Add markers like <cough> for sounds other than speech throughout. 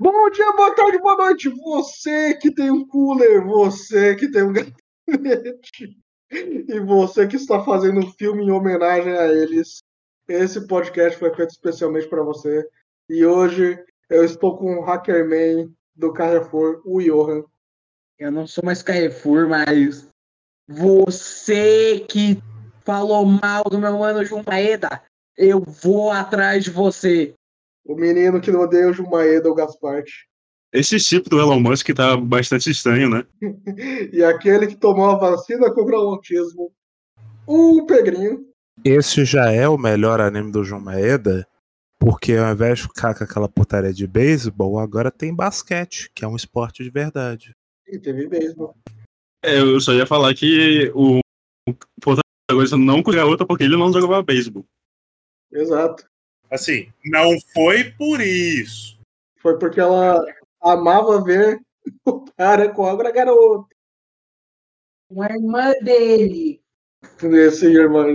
Bom dia, boa tarde, boa noite. Você que tem um cooler, você que tem um <laughs> gabinete e você que está fazendo um filme em homenagem a eles. Esse podcast foi feito especialmente para você. E hoje eu estou com o Hackerman do Carrefour, o Johan. Eu não sou mais Carrefour, mas você que falou mal do meu mano Jumaeda, eu vou atrás de você. O menino que odeia o Jumaeda, o Gasparte. Esse chip do Elon Musk tá bastante estranho, né? <laughs> e aquele que tomou a vacina contra o autismo, o Pedrinho. Esse já é o melhor anime do João Maeda, porque ao invés de ficar com aquela putaria de beisebol, agora tem basquete, que é um esporte de verdade. E teve beisebol. É, eu só ia falar que o protagonista não com a outra porque ele não jogava beisebol. Exato. Assim, não foi por isso. Foi porque ela amava ver o cara com a outra garota. Uma irmã dele. Esse irmão.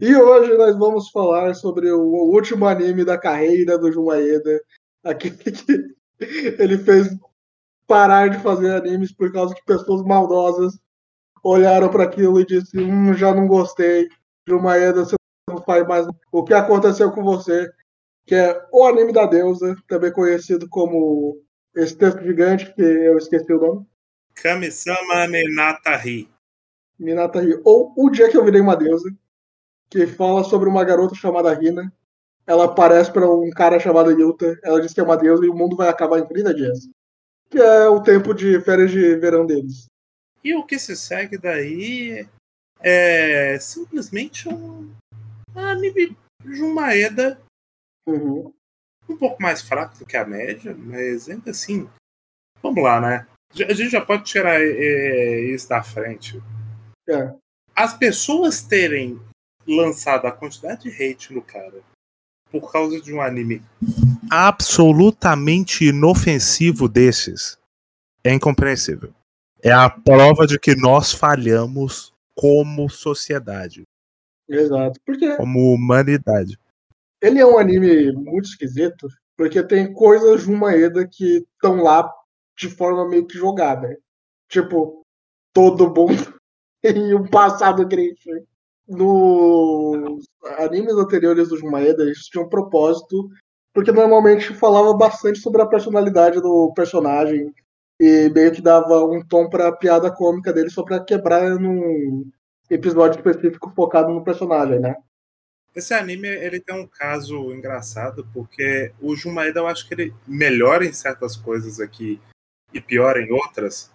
E hoje nós vamos falar sobre o último anime da carreira do Jumaeda. Aquele que ele fez parar de fazer animes por causa que pessoas maldosas olharam para aquilo e disse: Hum, já não gostei. Jumaeda, você não faz mais o que aconteceu com você, que é o anime da deusa, também conhecido como esse texto gigante, que eu esqueci o nome. Kami-sama Minatari. Minatari. Ou O Dia que Eu Virei Uma Deusa, que fala sobre uma garota chamada Rina. Ela aparece para um cara chamado Yuta. Ela diz que é uma deusa e o mundo vai acabar em 30 dias. Que é o tempo de férias de verão deles. E o que se segue daí é simplesmente um anime de Maeda uhum. um pouco mais fraco do que a média, mas ainda assim, vamos lá, né? A gente já pode tirar é, isso da frente. É. As pessoas terem lançado a quantidade de hate no cara por causa de um anime absolutamente inofensivo desses é incompreensível. É a prova de que nós falhamos como sociedade. Exato. Porque como humanidade. Ele é um anime muito esquisito, porque tem coisas de uma Eda que estão lá de forma meio que jogada. Tipo, todo mundo <laughs> em um passado grande. Nos animes anteriores do Jumaeda, eles tinham um propósito, porque normalmente falava bastante sobre a personalidade do personagem e meio que dava um tom pra piada cômica dele só pra quebrar num episódio específico focado no personagem, né? Esse anime ele tem um caso engraçado porque o Jumaeda eu acho que ele melhora em certas coisas aqui e piora em outras.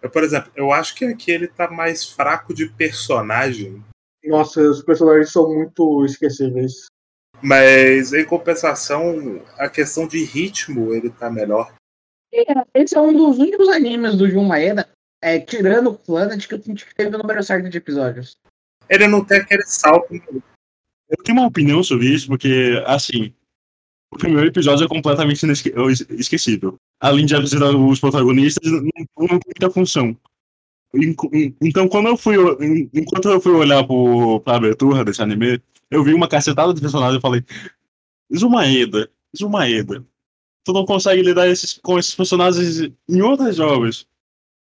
Eu, por exemplo, eu acho que aqui ele tá mais fraco de personagem. Nossa, os personagens são muito esquecíveis. Mas em compensação, a questão de ritmo ele tá melhor. Esse é um dos únicos animes do Jun Maeda, é, tirando o Planet, que eu teve o número certo de episódios. Ele não tem aquele salto. Eu tenho uma opinião sobre isso, porque, assim, o primeiro episódio é completamente inesque esquecível. Além de apresentar os protagonistas, não, não tem muita função. Então, quando eu fui, enquanto eu fui olhar pro, pra abertura desse anime, eu vi uma cacetada de personagens e falei: Zumaeda, Zumaeda, tu não consegue lidar esses, com esses personagens em outras jogos.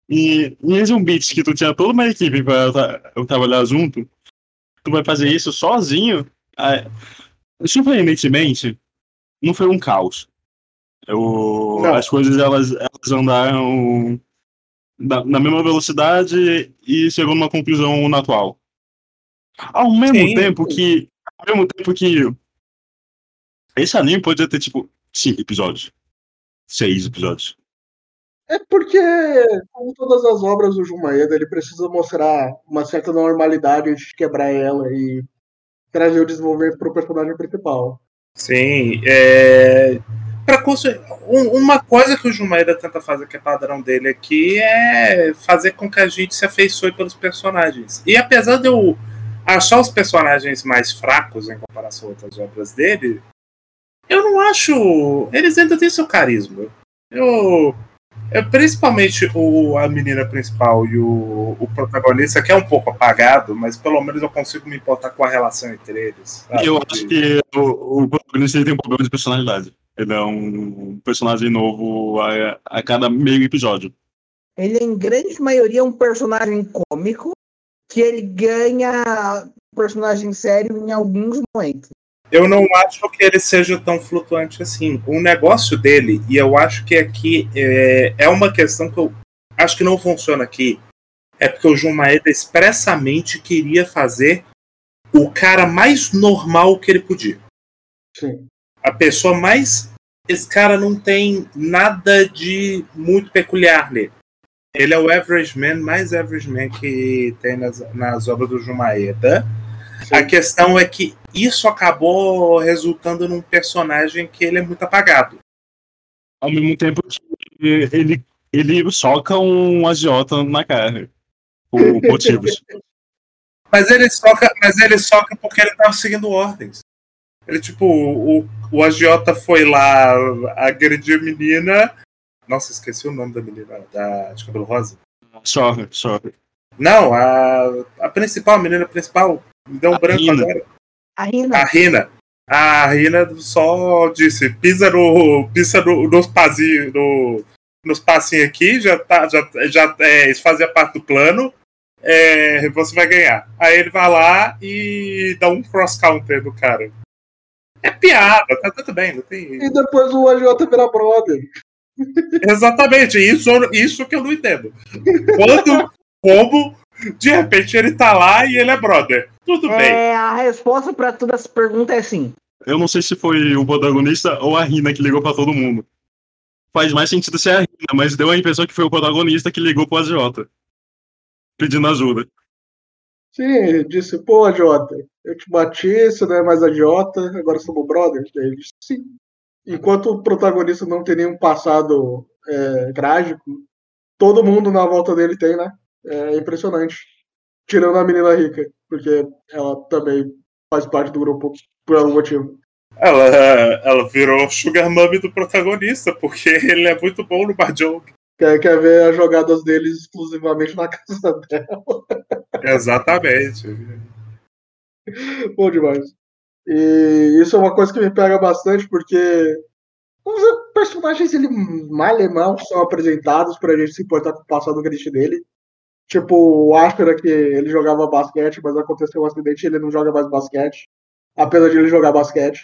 E em Zumbits, que tu tinha toda uma equipe pra eu trabalhar junto, tu vai fazer isso sozinho? Ah, surpreendentemente, não foi um caos. Eu, as coisas elas, elas andaram na, na, mesma velocidade e chegou numa conclusão na atual. Ao mesmo Sim. tempo que. Ao mesmo tempo que. Esse anime podia ter, tipo, cinco episódios. Seis episódios. É porque, como todas as obras do Jumaeda, ele precisa mostrar uma certa normalidade antes de quebrar ela e trazer o desenvolvimento para o personagem principal. Sim, é... Pra construir... uma coisa que o Jumaeda tenta fazer, que é padrão dele aqui, é fazer com que a gente se afeiçoe pelos personagens. E apesar de eu achar os personagens mais fracos em comparação a outras obras dele, eu não acho. Eles ainda têm seu carisma. Eu. É principalmente o, a menina principal e o, o, protagonista, que é um pouco apagado, mas pelo menos eu consigo me importar com a relação entre eles. Sabe? Eu acho que o, o protagonista tem um problema de personalidade. Ele é um personagem novo a, a cada meio episódio. Ele, em grande maioria, é um personagem cômico que ele ganha personagem sério em alguns momentos. Eu não acho que ele seja tão flutuante assim. O negócio dele, e eu acho que aqui é, é uma questão que eu acho que não funciona aqui, é porque o João Maeda expressamente queria fazer o cara mais normal que ele podia. Sim. A pessoa mais. Esse cara não tem nada de muito peculiar nele. Ele é o average man, mais average man que tem nas, nas obras do João A questão é que isso acabou resultando num personagem que ele é muito apagado. Ao mesmo tempo que ele, ele soca um agiota na cara. Por motivos. Mas ele soca, mas ele soca porque ele tava seguindo ordens. Ele, tipo, o, o agiota foi lá agredir a menina. Nossa, esqueci o nome da menina, da de cabelo rosa. Sorry, sorry. Não, a, a principal, a menina principal, me deu um A branco Rina. agora. A Rina, A Rina. A Rina só disse, pisa no. pisa no, nos pazinhos. No, nos passinhos aqui, já tá. Já, já, é, isso fazia parte do plano. é, você vai ganhar. Aí ele vai lá e dá um cross counter no cara. É piada, tá tudo bem, não tem. E depois o AJ vira brother. Exatamente, isso, isso que eu não entendo. Quando, como, de repente ele tá lá e ele é brother. Tudo bem. é, a resposta pra toda essa pergunta é sim. Eu não sei se foi o protagonista ou a Rina que ligou pra todo mundo. Faz mais sentido ser a Rina, mas deu a impressão que foi o protagonista que ligou pro agiota. Pedindo ajuda. Sim, ele disse, pô, AJ, eu te bati, você não é mais agiota, agora somos brothers. Daí ele disse, sim. Enquanto o protagonista não tem nenhum passado é, trágico, todo mundo na volta dele tem, né? É impressionante. Tirando a menina rica, porque ela também faz parte do grupo por algum motivo. Ela, ela virou sugar mummy do protagonista, porque <laughs> ele é muito bom no Mahjong. Quer, quer ver as jogadas deles exclusivamente na <laughs> casa dela. Exatamente. Bom demais. E isso é uma coisa que me pega bastante, porque os personagens, ele mal e mal, são apresentados pra gente se importar com o passado triste dele. Tipo, o Ashura, que ele jogava basquete, mas aconteceu um acidente e ele não joga mais basquete. Apesar de ele jogar basquete.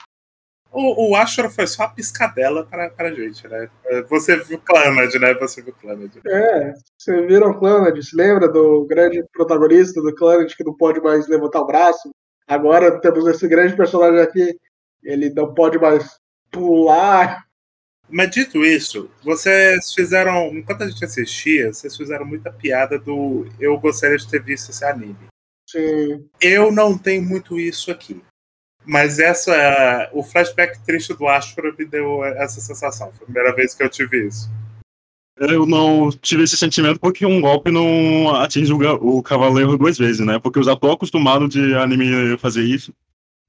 O, o Ashura foi só a piscadela pra, pra gente, né? Você viu Clannad, né? Você viu Clannad. É, você viram o Clannad, se lembra do grande protagonista do Clannad que não pode mais levantar o braço? Agora temos esse grande personagem aqui, ele não pode mais pular. Mas dito isso, vocês fizeram. Enquanto a gente assistia, vocês fizeram muita piada do eu gostaria de ter visto esse anime. Sim, Eu não tenho muito isso aqui. Mas essa. O flashback triste do Ashura me deu essa sensação. Foi a primeira vez que eu tive isso. Eu não tive esse sentimento porque um golpe não atinge o, o cavaleiro duas vezes, né? Porque eu já tô acostumado de anime fazer isso.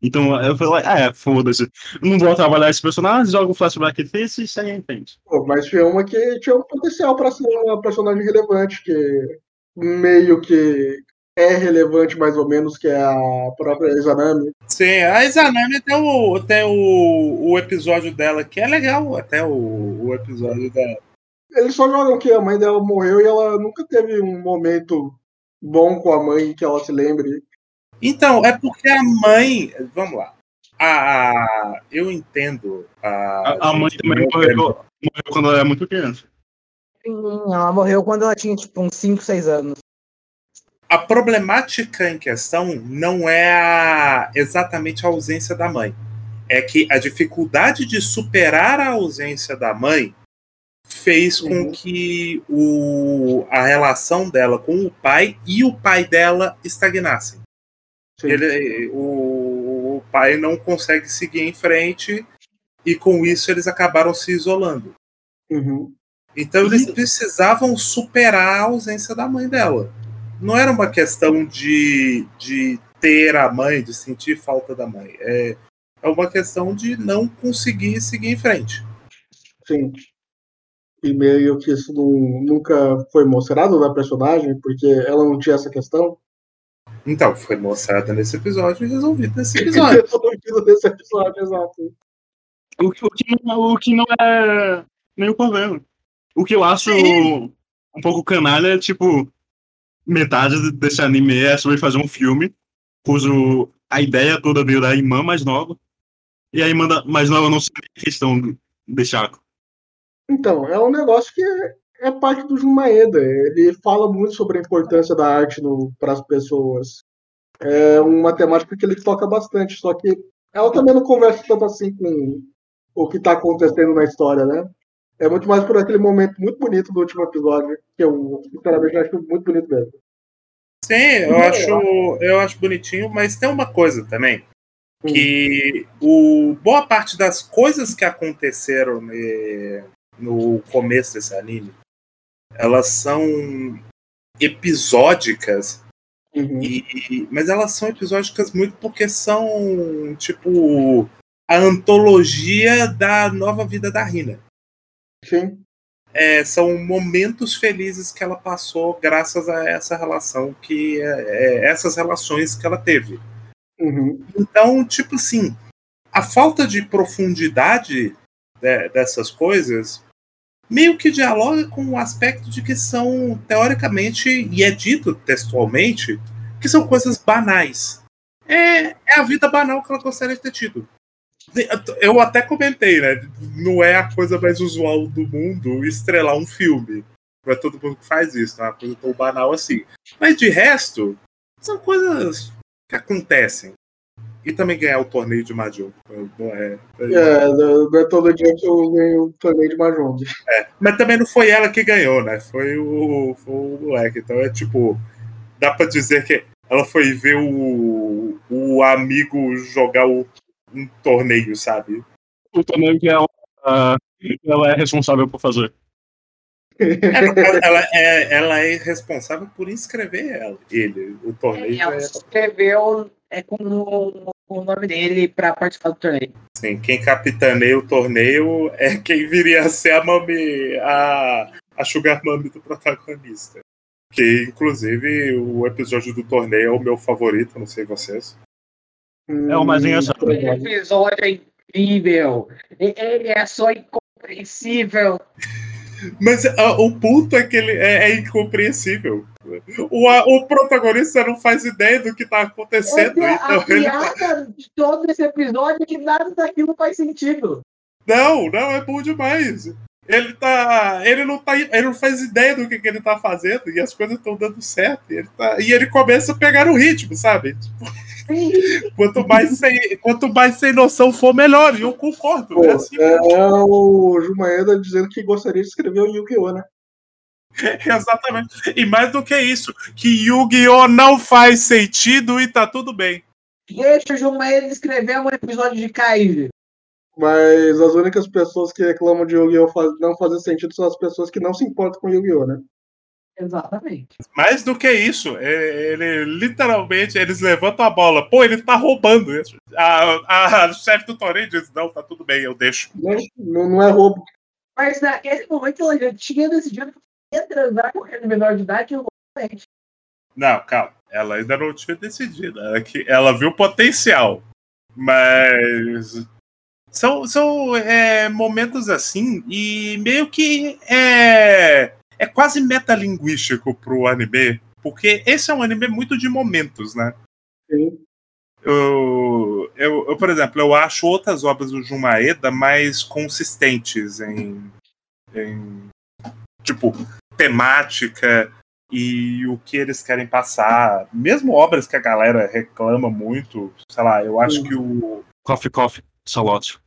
Então eu falei, ah, é, foda-se. Não vou trabalhar esse personagem, jogo o flashback desse e segue em frente. Pô, mas tinha uma que tinha um potencial pra ser uma personagem relevante, que meio que é relevante mais ou menos, que é a própria Izanami. Sim, a Izanami tem o, tem o, o episódio dela que é legal, até o, o episódio dela. Eles só jogam que a mãe dela morreu e ela nunca teve um momento bom com a mãe que ela se lembre. Então, é porque a mãe. Vamos lá. A, a- eu entendo. A, A, a mãe também eu morreu, morreu quando ela era muito criança. Sim, ela morreu quando ela tinha, tipo, uns 5, 6 anos. A problemática em questão não é a- exatamente a ausência da mãe. É que a dificuldade de superar a ausência da mãe fez com Uhum. que o, a relação dela com o pai e o pai dela estagnassem. Ele, o, o pai não consegue seguir em frente e com isso eles acabaram se isolando. Uhum. Então eles E- precisavam superar a ausência da mãe dela. Não era uma questão de, de ter a mãe, de sentir falta da mãe. É, é uma questão de não conseguir seguir em frente. Sim. E meio que isso não- nunca foi mostrado na personagem, porque ela não tinha essa questão. Então, foi mostrada nesse episódio e resolvido nesse <laughs> episódio. Resolvido nesse episódio, exato. O, que- o que não, o que não é nenhum problema. O que eu acho Sim. um pouco canalha é, tipo, metade desse anime é sobre fazer um filme, cujo a ideia toda veio da irmã mais nova, e a irmã mais nova não a questão do- de Chaco. Então, é um negócio que é, parte do Jumaeda. Ele fala muito sobre a importância da arte para as pessoas. É uma temática que ele toca bastante, só que ela também não conversa tanto assim com o que está acontecendo na história, né? É muito mais por aquele momento muito bonito do último episódio, que eu, sinceramente, acho muito bonito mesmo. Sim, eu acho, eu acho bonitinho, mas tem uma coisa também. Que o, boa parte das coisas que aconteceram ne- no começo desse anime, elas são episódicas, Uhum. e, mas elas são episódicas muito porque são, tipo, a antologia da nova vida da Rina. Sim. É, são momentos felizes que ela passou graças a essa relação que é, é, essas relações que ela teve. Uhum. Então, tipo assim, a falta de profundidade né, dessas coisas meio que dialoga com o aspecto de que são, teoricamente, e é dito textualmente, que são coisas banais. É, é a vida banal que ela gostaria de ter tido. Eu até comentei, né? Não é a coisa mais usual do mundo estrelar um filme. Não é todo mundo que faz isso, não é uma coisa tão banal assim. Mas de resto, são coisas que acontecem. E também ganhar o torneio de Mahjong. É, É, não é todo dia que eu ganho o torneio de Mahjong. é. Mas também não foi ela que ganhou, né? Foi o, foi o moleque. Então é tipo. Dá pra dizer que ela foi ver o, o amigo jogar o, um torneio, sabe? O torneio que ela, ah, ela é responsável por fazer. É, ela, <laughs> é, ela é responsável por inscrever ela, ele. O torneio Ela é se inscreveu é, com, o, o nome dele pra participar do torneio. assim, quem capitaneia o torneio é quem viria a ser a mami, a, a Sugar Mami do protagonista. Que, inclusive, o episódio do torneio é o meu favorito, não sei vocês. É o mais engraçado. Esse episódio é incrível. Ele é só incompreensível. Mas ah, o ponto é que ele é, é incompreensível. O, a- o protagonista não faz ideia do que tá acontecendo. Essa- Então a ele tá- piada de todo esse episódio é que nada daquilo faz sentido. Não, não, é bom demais. Ele tá. Ele não tá. Ele não faz ideia do que, que ele tá fazendo e as coisas estão dando certo. E ele, tá, e ele começa a pegar o ritmo, sabe? <laughs> Quanto mais sem, quanto mais sem noção for, melhor. E eu concordo. Pô, é assim, é o Jumaeda dizendo que gostaria de escrever o Yu-Gi-Oh, né? <laughs> Exatamente. E mais do que isso, que Yu-Gi-Oh! não faz sentido e tá tudo bem. Deixa o Jumael escrever um episódio de Kaiser. Mas as únicas pessoas que reclamam de Yu-Gi-Oh! não fazem sentido são as pessoas que não se importam com Yu-Gi-Oh! né? Exatamente. Mais do que isso, é- ele literalmente eles levantam a bola. Pô, ele tá roubando isso. A, a chefe do torneio diz: Não, tá tudo bem, eu deixo. Não, não, é roubo. Mas naquele momento ela já tinha decidido que ia transar com aquele menor de idade loucamente. Não, calma. Ela ainda não tinha decidido. Ela, que, ela viu potencial. Mas. São, são é, momentos assim, e meio que é, é quase metalinguístico pro anime. Porque esse é um anime muito de momentos, né? Sim. Eu, eu, eu, por exemplo, eu acho outras obras do Jun Maeda mais consistentes em, em tipo temática e o que eles querem passar. Mesmo obras que a galera reclama muito, sei lá, eu acho que o Coffee, coffee, salote.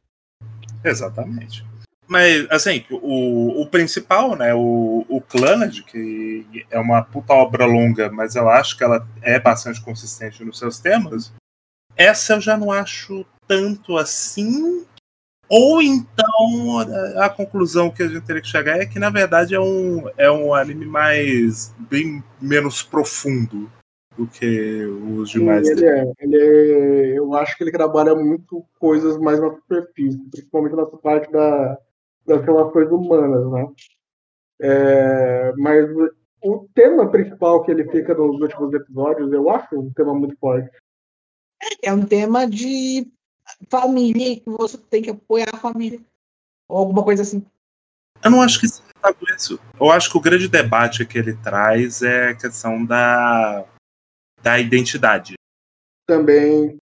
exatamente. Mas, assim, o, o principal, né, o, o Clannad, que é uma puta obra longa, mas eu acho que ela é bastante consistente nos seus temas, essa eu já não acho tanto assim. Ou então a, a conclusão que a gente teria que chegar é que, na verdade, é um, é um anime mais. bem menos profundo do que os demais. Ele é, ele é- eu acho que ele trabalha muito coisas mais na superfície, principalmente nessa parte da, das relações humanas, né? É, mas o tema principal que ele fica nos últimos episódios, eu acho um tema muito forte. É um tema de família, que você tem que apoiar a família. Ou alguma coisa assim. Eu não acho que isso isso. Eu acho que o grande debate que ele traz é a questão da, da identidade. Também.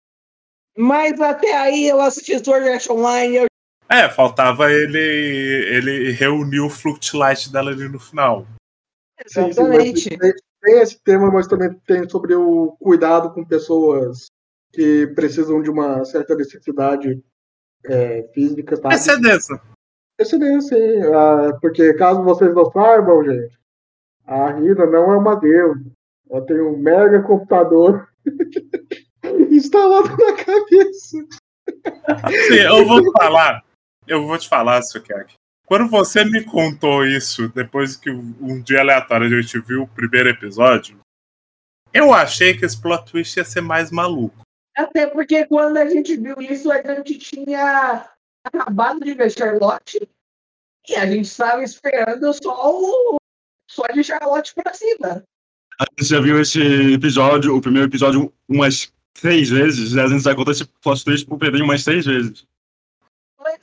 Mas até aí eu assisti Sword Art Online, eu É, faltava ele ele reunir o Fluctlight dela ali no final. Sim, sim, mas Exatamente. tem, esse tema, mas também tem sobre o cuidado com pessoas que precisam de uma certa necessidade é, física, tá? Essa é dessa. Excedência, sim. Ah, porque caso vocês não saibam, gente, a Rina não é uma deusa. Ela tem um mega computador <laughs> instalado na cabeça. Sim, eu vou falar. Eu vou te falar, Sukiyaki. Quando você me contou isso, depois que um dia aleatório a gente viu o primeiro episódio, eu achei que esse plot twist ia ser mais maluco. Até porque quando a gente viu isso, a gente tinha acabado de ver Charlotte e a gente estava esperando só o só de Charlotte pra cima. A gente já viu esse episódio, o primeiro episódio, umas três vezes, e a gente já contou esse plot twist pro Pedrinho umas três vezes.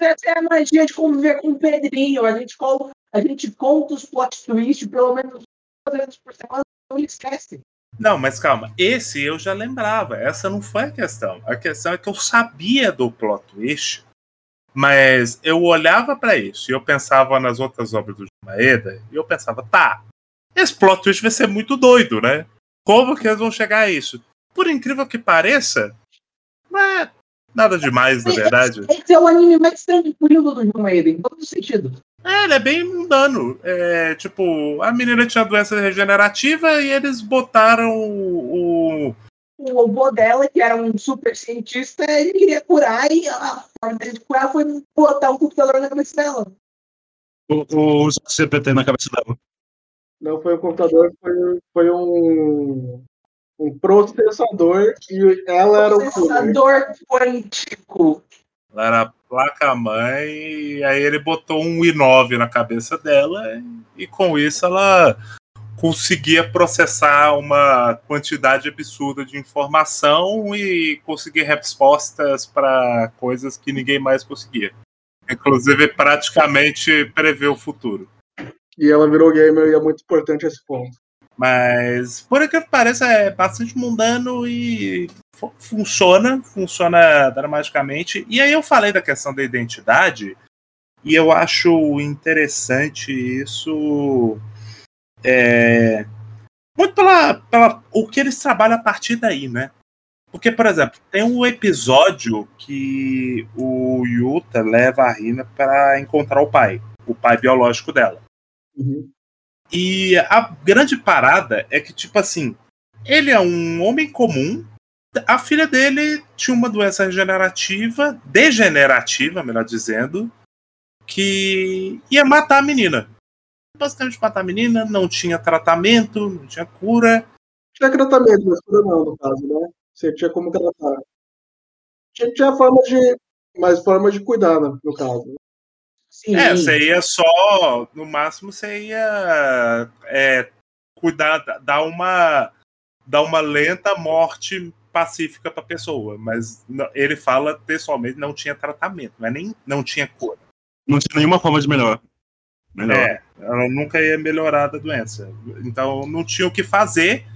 Essa é a magia de conviver com o Pedrinho. A gente, col- a gente conta os plot twists pelo menos duas vezes por semana, não esquece. Não, mas calma, esse eu já lembrava. Essa não foi a questão. A questão é que eu sabia do plot twist, mas eu olhava pra isso e eu pensava nas outras obras do Maeda e eu pensava, tá, esse plot twist vai ser muito doido, né? Como que eles vão chegar a isso? Por incrível que pareça, é nada demais, na verdade. Esse é o anime mais tranquilo do João Maiden, em todos os sentidos. É, ele é bem mundano. É, tipo, a menina tinha doença regenerativa e eles botaram o, o- O robô dela, que era um super cientista, ele queria curar e a forma dele de curar foi botar um computador na cabeça dela. O, o CPT na cabeça dela. Não foi um computador, foi, foi um, um processador e ela era o. Processador quântico. Ela era a placa-mãe, e aí ele botou um i9 na cabeça dela, e com isso ela conseguia processar uma quantidade absurda de informação e conseguir respostas para coisas que ninguém mais conseguia. Inclusive, praticamente prever o futuro. E ela virou gamer e é muito importante esse ponto. Mas, por que pareça, é bastante mundano e fu- funciona, funciona dramaticamente. E aí eu falei da questão da identidade, e eu acho interessante isso. é, muito pela, pela o que eles trabalham a partir daí, né? Porque, por exemplo, tem um episódio que o Yuta leva a Rina para encontrar o pai, o pai biológico dela. Uhum. E a grande parada é que, tipo assim, ele é um homem comum. A filha dele tinha uma doença regenerativa, degenerativa, melhor dizendo, que ia matar a menina. Basicamente matar a menina, não tinha tratamento, não tinha cura. Tinha tratamento, mas cura não, no caso, né? Você tinha como tratar. Tinha, tinha forma de. Mais forma de cuidar, né, no caso. Sim. É, você ia só, no máximo, você ia é, cuidar, dar uma, dar uma lenta morte pacífica pra pessoa. Mas ele fala pessoalmente não tinha tratamento, não, é nem, não tinha cura. Não tinha nenhuma forma de melhor. Melhor. É, ela nunca ia melhorar da doença. Então não tinha o que fazer,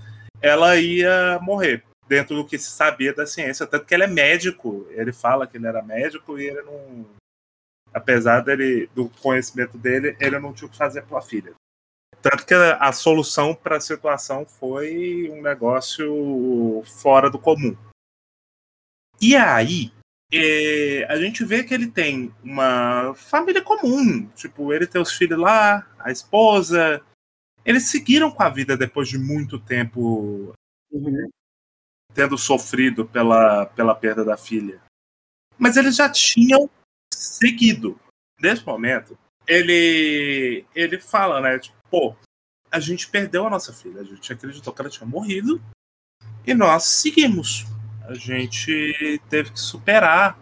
ela ia morrer. Dentro do que se sabia da ciência. Tanto que ele é médico. Ele fala que ele era médico e ele não. Apesar dele, do conhecimento dele, ele não tinha o que fazer pela filha. Tanto que a, solução para a situação foi um negócio fora do comum. E aí, é, a gente vê que ele tem uma família comum. Tipo, ele tem os filhos lá, a esposa. Eles seguiram com a vida depois de muito tempo Uhum. tendo sofrido pela, pela perda da filha. Mas eles já tinham seguido. Nesse momento, ele, ele fala, né? Tipo, pô, a gente perdeu a nossa filha. A gente acreditou que ela tinha morrido. E nós seguimos. A gente teve que superar.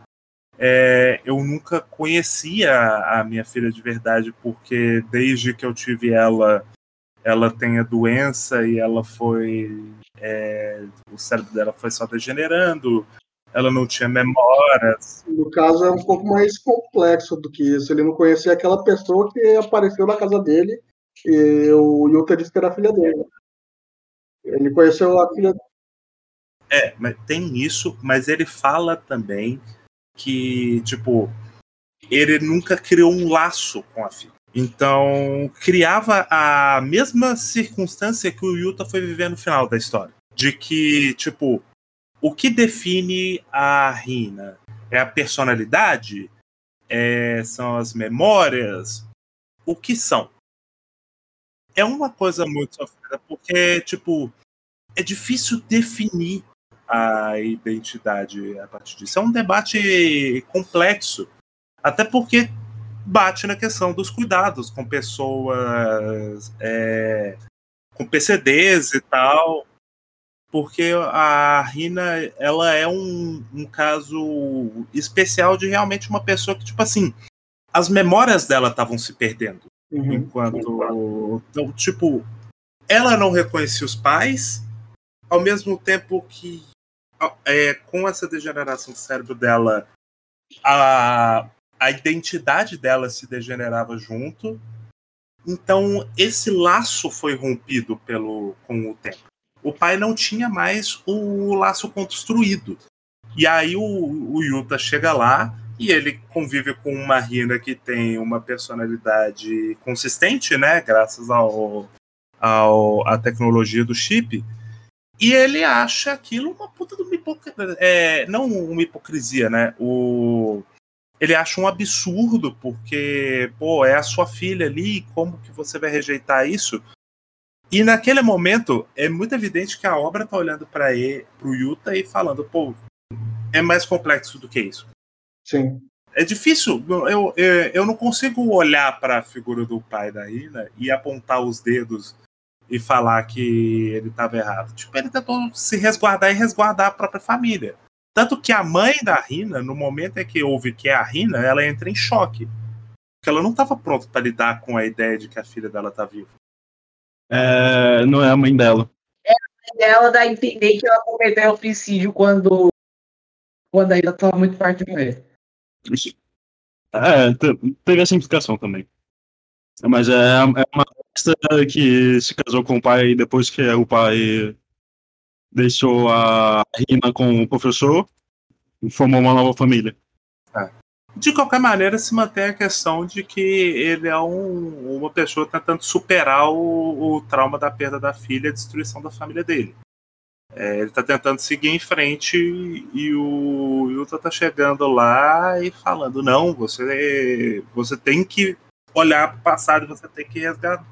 É, eu nunca conhecia a minha filha de verdade, porque desde que eu tive ela, ela tem a doença e ela foi. é, o cérebro dela foi só degenerando. Ela não tinha memórias. No caso, é um pouco mais complexo do que isso. Ele não conhecia aquela pessoa que apareceu na casa dele e o Yuta disse que era a filha dele. Ele conheceu a filha É, mas tem isso, mas ele fala também que, tipo, ele nunca criou um laço com a filha. Então, criava a mesma circunstância que o Yuta foi viver no final da história. De que, tipo, o que define a Rina? É a personalidade? É, são as memórias? O que são? É uma coisa muito sofrida, porque, tipo, é difícil definir a identidade a partir disso. É um debate complexo. Até porque bate na questão dos cuidados com pessoas é, com PCDs e tal, porque a Rina ela é um, um caso especial de realmente uma pessoa que tipo assim as memórias dela estavam se perdendo Uhum. enquanto então, tipo ela não reconhecia os pais ao mesmo tempo que é, com essa degeneração do cérebro dela a, a identidade dela se degenerava junto então esse laço foi rompido pelo com o tempo o pai não tinha mais o laço construído e aí o, o Yuta chega lá e ele convive com uma Rina que tem uma personalidade consistente, né? Graças ao, ao à tecnologia do chip. E ele acha aquilo uma puta de uma hipocrisia. É, não uma hipocrisia, né? O, ele acha um absurdo, porque, pô, é a sua filha ali, como que você vai rejeitar isso? E naquele momento, é muito evidente que a obra tá olhando para ele, pro Yuta e falando, pô, é mais complexo do que isso. Sim. É difícil, eu, eu, eu não consigo olhar para a figura do pai da Rina e apontar os dedos e falar que ele estava errado. Tipo, ele tentou se resguardar e resguardar a própria família. Tanto que a mãe da Rina, no momento em que ouve que é a Rina, ela entra em choque. Porque ela não estava pronta para lidar com a ideia de que a filha dela tá viva. É, não é a mãe dela. Ela dá a entender que ela cometeu suicídio quando, quando ainda estava muito perto de morrer. É, te- teve essa implicação também. Mas é, é uma artista que se casou com o pai depois que o pai deixou a Rina com o professor e formou uma nova família. De qualquer maneira, se mantém a questão de que ele é um- uma pessoa tentando superar o, o trauma da perda da filha e a destruição da família dele. É, ele está tentando seguir em frente e o Yuta tá chegando lá e falando: não, você, você tem que olhar para o passado, você tem que resgatar,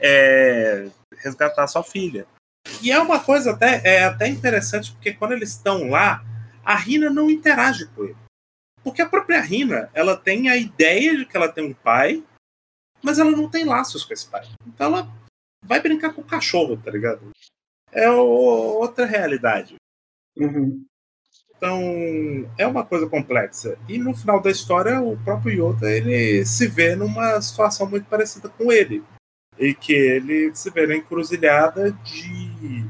é, resgatar sua filha. E é uma coisa até, é até interessante, porque quando eles estão lá, a Rina não interage com ele. Porque a própria Rina, ela tem a ideia de que ela tem um pai, mas ela não tem laços com esse pai. Então ela vai brincar com o cachorro, tá ligado? É outra realidade. Uhum. Então, é uma coisa complexa. E no final da história, o próprio Yoda, ele se vê numa situação muito parecida com ele. E que ele se vê na encruzilhada de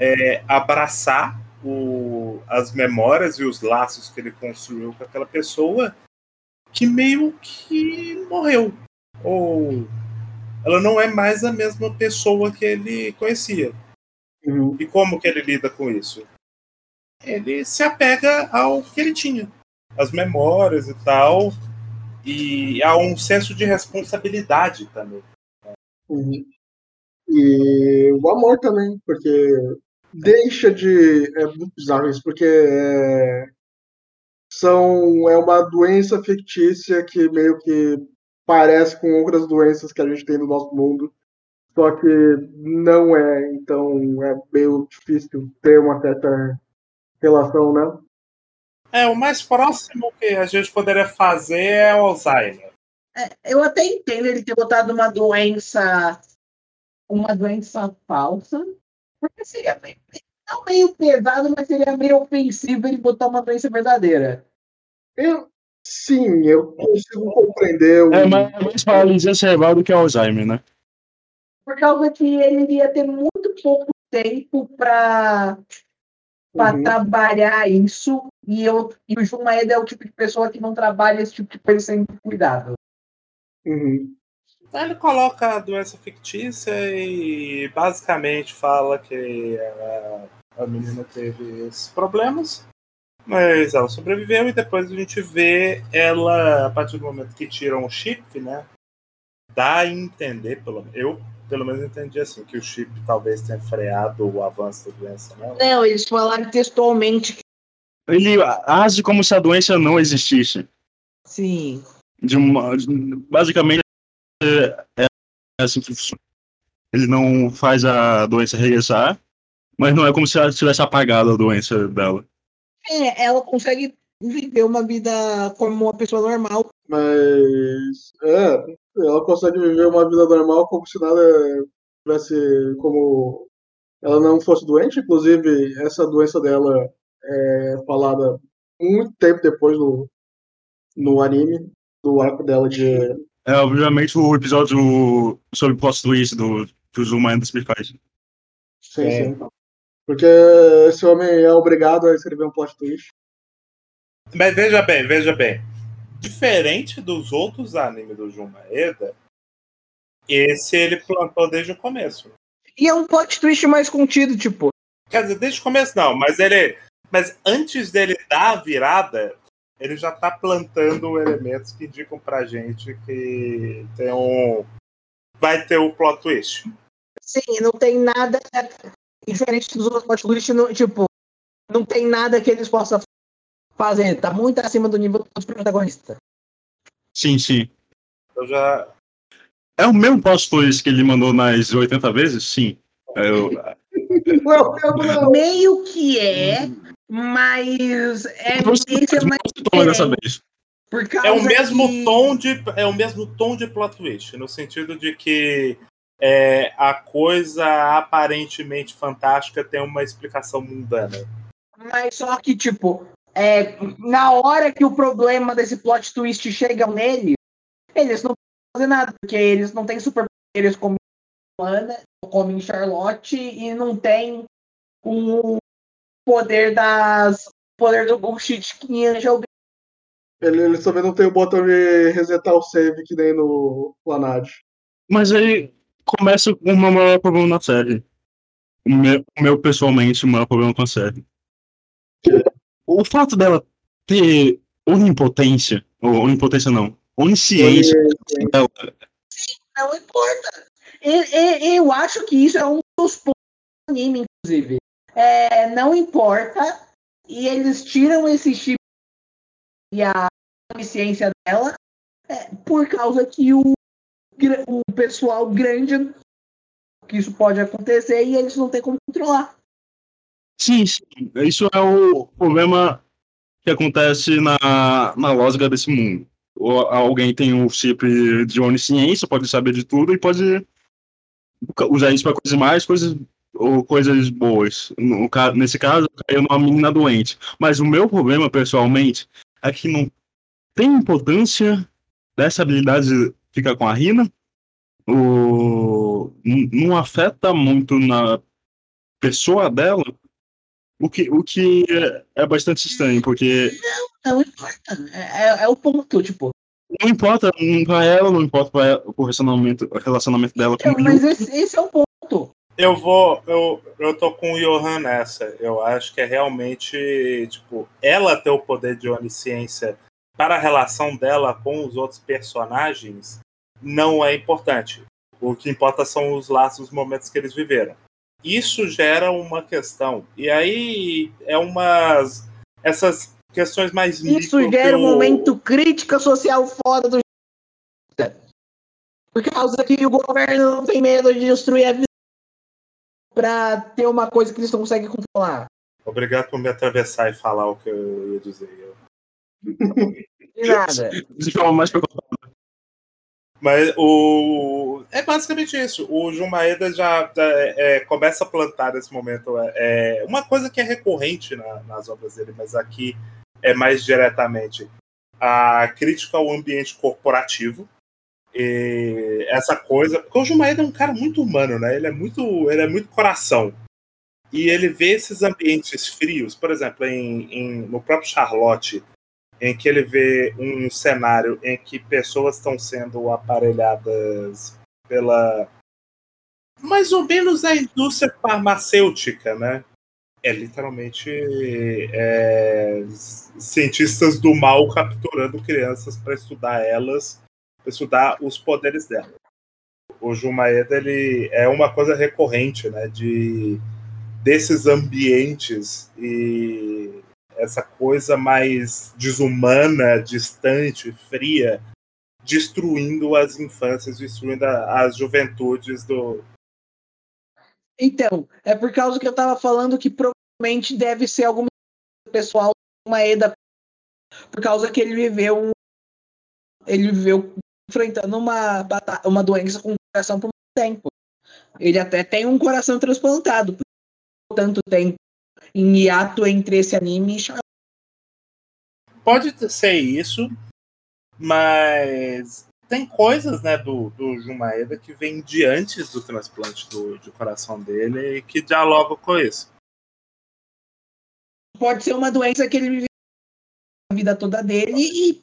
é, abraçar o- as memórias e os laços que ele construiu com aquela pessoa que meio que morreu. Ou ela não é mais a mesma pessoa que ele conhecia. Uhum. E como que ele lida com isso? Ele se apega ao que ele tinha, as memórias e tal, e há um senso de responsabilidade também. Uhum. E o amor também, porque deixa de. É muito bizarro isso, porque é, são, é uma doença fictícia que meio que parece com outras doenças que a gente tem no nosso mundo, só que não é, então é meio difícil ter uma certa relação, né? É, o mais próximo que a gente poderia fazer é o Alzheimer. É, eu até entendo ele ter botado uma doença, uma doença falsa, porque seria meio, não meio pesado, mas seria meio ofensivo ele botar uma doença verdadeira. Eu, sim, eu consigo compreender o. É mais, é mais paralisia cerebral do que Alzheimer, né? Por causa que ele iria ter muito pouco tempo para para Uhum. trabalhar isso. E, eu, e o João Maeda é o tipo de pessoa que não trabalha esse tipo de coisa sem cuidado. Uhum. Ele coloca a doença fictícia e basicamente fala que a, a menina teve esses problemas, mas ela sobreviveu e depois a gente vê ela, a partir do momento que tiram o chip, né? Dá a entender, pelo eu pelo menos entendi assim, que o chip talvez tenha freado o avanço da doença nela. Não, eles falaram textualmente que Ele age como se a doença não existisse. sim. De uma, de- basicamente, é, é assim que funciona. Ele não faz a doença regressar, mas não é como se ela tivesse apagado a doença dela. É, ela consegue viver uma vida como uma pessoa normal. Mas é, ela consegue viver uma vida normal como se nada tivesse como ela não fosse doente. Inclusive, essa doença dela é falada muito tempo depois no, no anime, do arco dela de. É, obviamente, o episódio sobre plot twist do, que os humanos me faz. Sim, É. sim. Porque esse homem é obrigado a escrever um plot twist. Mas veja bem, veja bem. Diferente dos outros animes do Jun Maeda, esse ele plantou desde o começo. E é um plot twist mais contido, tipo, Quer dizer, desde o começo não, mas ele. Mas antes dele dar a virada, ele já tá plantando elementos que indicam pra gente que tem um. Vai ter o plot twist. sim, não tem nada diferente dos outros plot twists, não, tipo, não tem nada que eles possam fazer. Tá muito acima do nível dos protagonistas. Sim, sim. Eu já. É o mesmo plot twist que ele mandou nas 80 vezes? Sim. É, Eu, <laughs> Não, não, não. Meio que é, mas é, esse é mais dessa vez. Por causa É o mesmo que- tom de. É o mesmo tom de plot twist, no sentido de que é, a coisa aparentemente fantástica tem uma explicação mundana. Mas só que, tipo, é, na hora que o problema desse plot twist chega nele, eles não podem fazer nada, porque eles não têm superpoderes como Ana, como em Charlotte, e não tem o poder das. poder do bullshit que Angel Ele, ele também não tem o botão de resetar o save que nem no Planad. Mas aí começa com o meu maior problema na série. O meu, meu, pessoalmente, o maior problema com a série. O fato dela ter onipotência, ou onipotência não, onisciência dela, Não importa. Eu, eu- eu acho que isso é um dos pontos do anime, inclusive. É, não importa. E eles tiram esse chip e a eficiência dela é, por causa que o, o pessoal grande que isso pode acontecer e eles não têm como controlar. Sim, sim. Isso é o problema que acontece na, na lógica desse mundo. Ou alguém tem um chip de onisciência, pode saber de tudo e pode usar isso para coisas mais, coisas ou coisas boas. No, nesse caso, caiu numa menina doente. Mas o meu problema, pessoalmente, é que não tem importância dessa habilidade ficar com a Rina. O, não afeta muito na pessoa dela. O que, o que é, é bastante estranho, porque Não importa. É, é- é o ponto, tipo. não importa não pra ela, não importa pra ela, o relacionamento, o relacionamento dela com Então, o Ryu. mas esse, esse é o ponto. Eu vou. Eu, eu tô com o Johan nessa. Eu acho que é realmente. Tipo, ela ter o poder de onisciência para a relação dela com os outros personagens não é importante. O que importa são os laços, os momentos que eles viveram. Isso gera uma questão. E aí é umas. Essas questões mais Isso gera um eu- momento crítica social foda do Por causa que o governo não tem medo de destruir a vida pra ter uma coisa que eles não conseguem controlar. Obrigado por me atravessar e falar o que eu ia dizer. De nada. De forma mais preocupada. Mas o. É basicamente isso. O Jun Maeda já é, é, começa a plantar nesse momento. É, é uma coisa que é recorrente na- nas obras dele, mas aqui é mais diretamente a crítica ao ambiente corporativo. E essa coisa. Porque o Jun Maeda é um cara muito humano, né? Ele é muito, ele é muito coração. e ele vê esses ambientes frios, por exemplo, em, em, no próprio Charlotte, em que ele vê um cenário em que pessoas estão sendo aparelhadas pela mais ou menos a indústria farmacêutica, né? É literalmente é, cientistas do mal capturando crianças para estudar elas, estudar os poderes delas. O Jumaeda ele é uma coisa recorrente, né? De desses ambientes e essa coisa mais desumana, distante, fria, destruindo as infâncias, destruindo as juventudes do. Então, é por causa que eu tava falando que provavelmente deve ser algum pessoal uma EDA por causa que ele viveu ele viveu enfrentando uma uma doença com coração por muito tempo. Ele até tem um coração transplantado por tanto tempo em hiato entre esse anime e Charlotte. Pode ser isso, mas tem coisas né, do, do Jumaeda que vem de antes do transplante do, do coração dele e que dialogam com isso. Pode ser uma doença que ele viveu a vida toda dele e,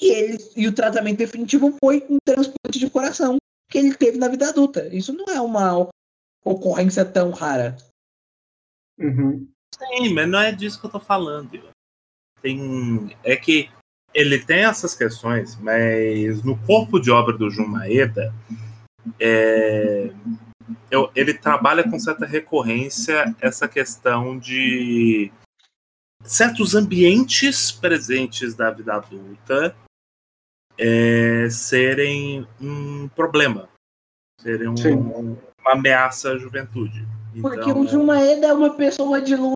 e, ele, e o tratamento definitivo foi um transplante de coração que ele teve na vida adulta. Isso não é uma ocorrência tão rara. Uhum. Sim, mas não é disso que eu tô falando. Tem, é que ele tem essas questões, mas no corpo de obra do Jun Maeda, é, eu, ele trabalha com certa recorrência essa questão de certos ambientes presentes da vida adulta é, serem um problema, serem um, uma ameaça à juventude. Porque então, o Jumaeda é uma pessoa de luz.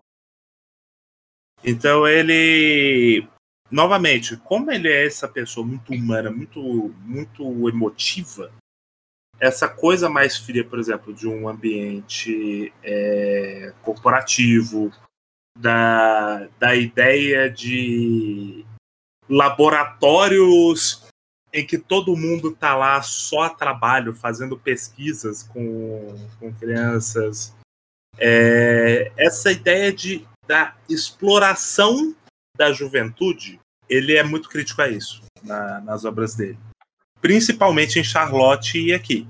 Então ele. Novamente, como ele é essa pessoa muito humana, muito, muito emotiva, essa coisa mais fria, por exemplo, de um ambiente é, corporativo, da, da ideia de laboratórios em que todo mundo está lá só a trabalho, fazendo pesquisas com, com crianças, é, essa ideia de, da exploração da juventude, ele é muito crítico a isso na, nas obras dele. Principalmente em Charlotte e aqui.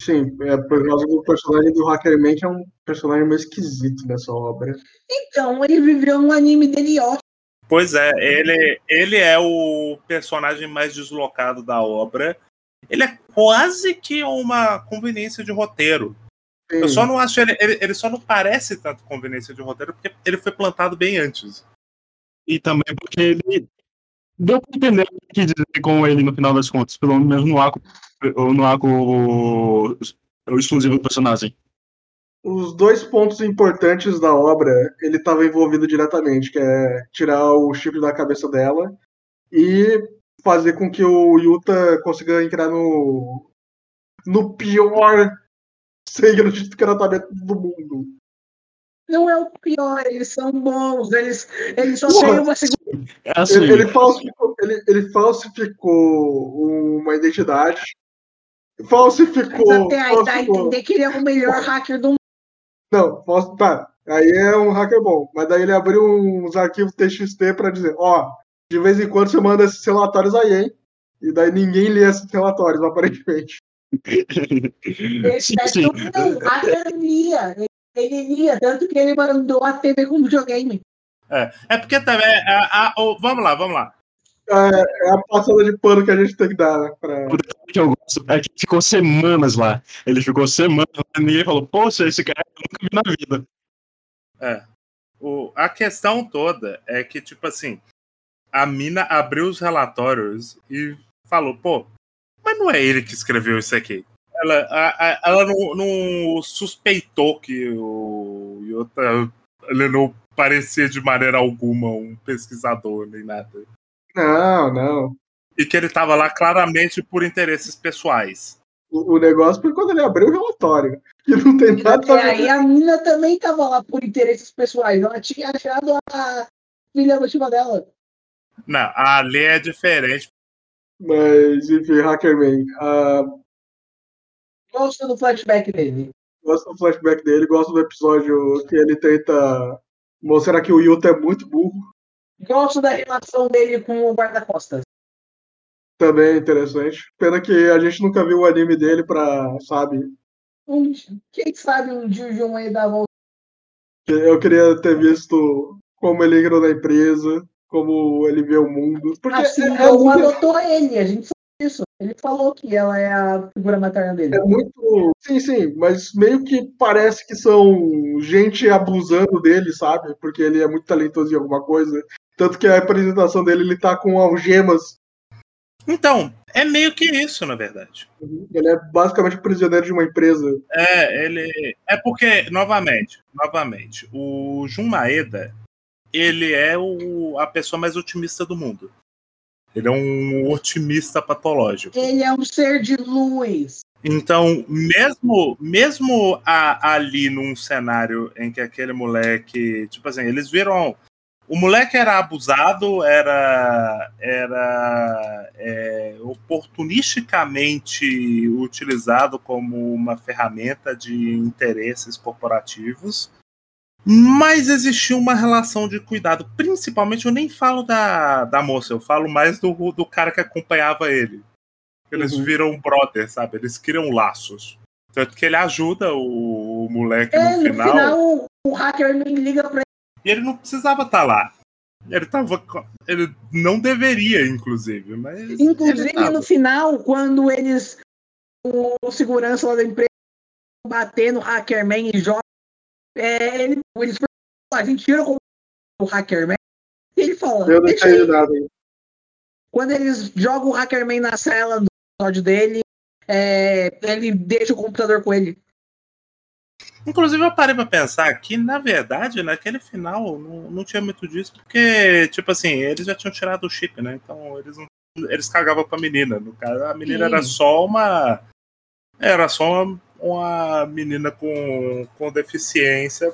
Sim, é por causa do personagem do Hackerman, que é um personagem meio esquisito nessa obra. Então, ele viveu um anime dele ótimo. Pois é, ele, ele é o personagem mais deslocado da obra. Ele é quase que uma conveniência de roteiro. Sim. Eu só não acho ele, ele, ele. só não parece tanto conveniência de roteiro porque ele foi plantado bem antes. E também porque ele. Deu pra entender o que dizer com ele no final das contas, pelo menos no arco, no arco exclusivo do personagem. Os dois pontos importantes da obra, ele estava envolvido diretamente, que é tirar o chip da cabeça dela e fazer com que o Yuta consiga entrar no no pior <laughs> sangue de tratamento do mundo. Não é o pior, eles são bons, eles, eles só têm uma segunda. É assim. ele, ele, falsificou, ele, ele falsificou uma identidade. Falsificou. Mas até aí dá a entender que ele é o melhor hacker do mundo. Não, posso, tá. Aí é um hacker bom. Mas daí ele abriu uns arquivos TXT para dizer, ó, de vez em quando você manda esses relatórios aí, hein? E daí ninguém lê esses relatórios, aparentemente. Sim, sim. Não, lia. Ele lia, tanto que ele mandou a TV com videogame. É, é porque também. A, a, a, vamos lá, vamos lá. É, é, a passada de pano que a gente tem que dar, né? Pra... que eu gosto é que ficou semanas lá. Ele ficou semanas lá e ninguém falou, poxa, esse cara eu nunca vi na vida. É. O, a questão toda é que, tipo assim, a mina abriu os relatórios e falou, pô, mas não é ele que escreveu isso aqui. Ela, a, a, ela não, não, suspeitou que o Yota ele não parecia de maneira alguma um pesquisador nem nada. Não, não. E que ele estava lá claramente por interesses pessoais. O, o, negócio foi quando ele abriu o relatório. Que não tem nada e a ver. aí a mina também estava lá por interesses pessoais. Ela tinha achado a filha adotiva dela. Não, ali é diferente, mas, enfim, Hackerman. Uh... Gosto do flashback dele. Gosto do flashback dele, gosto do episódio que ele tenta mostrar que o Yuta é muito burro. Gosto da relação dele com o guarda-costas. Também é interessante. Pena que a gente nunca viu o anime dele pra, sabe? Quem sabe um dia o João aí dá a volta. Eu queria ter visto como ele entrou na empresa, como ele vê o mundo. Porque Assim, é, é muito, adotou ele, a gente sabe disso. Ele falou que ela é a figura materna dele. é muito. Sim, sim, mas meio que parece que são gente abusando dele, sabe? Porque ele é muito talentoso em alguma coisa. Tanto que a apresentação dele, ele tá com algemas. Então, é meio que isso, na verdade. Ele é basicamente prisioneiro de uma empresa. É, ele. É porque, novamente, novamente, o Jun Maeda, ele é o, a pessoa mais otimista do mundo. Ele é um otimista patológico. Ele é um ser de luz. Então, mesmo, mesmo a- ali num cenário em que aquele moleque, tipo assim, eles viram. O moleque era abusado, era, era é, oportunisticamente utilizado como uma ferramenta de interesses corporativos, mas existia uma relação de cuidado. Principalmente, eu nem falo da, da moça, eu falo mais do, do cara que acompanhava ele. Eles Uhum. viram brother, sabe? Eles criam laços. Tanto que ele ajuda o, o moleque É, no no final, final, o, hacker me liga pra E ele não precisava estar lá. Ele tava. Ele não deveria, inclusive. Mas Inclusive, no final, quando eles. O segurança lá da empresa bater no Hackerman e joga. É, ele, eles a gente tira como o Hackerman. E ele fala, Eu não entendi nada. aí. Quando eles jogam o Hackerman na cela no episódio dele, é, ele deixa o computador com ele. Inclusive, eu parei pra pensar que, na verdade, naquele final, não, não tinha muito disso, porque, tipo assim, eles já tinham tirado o chip, né? Então eles não. Eles cagavam pra menina. No caso, a menina Sim. era só uma. Era só uma, uma menina com, com deficiência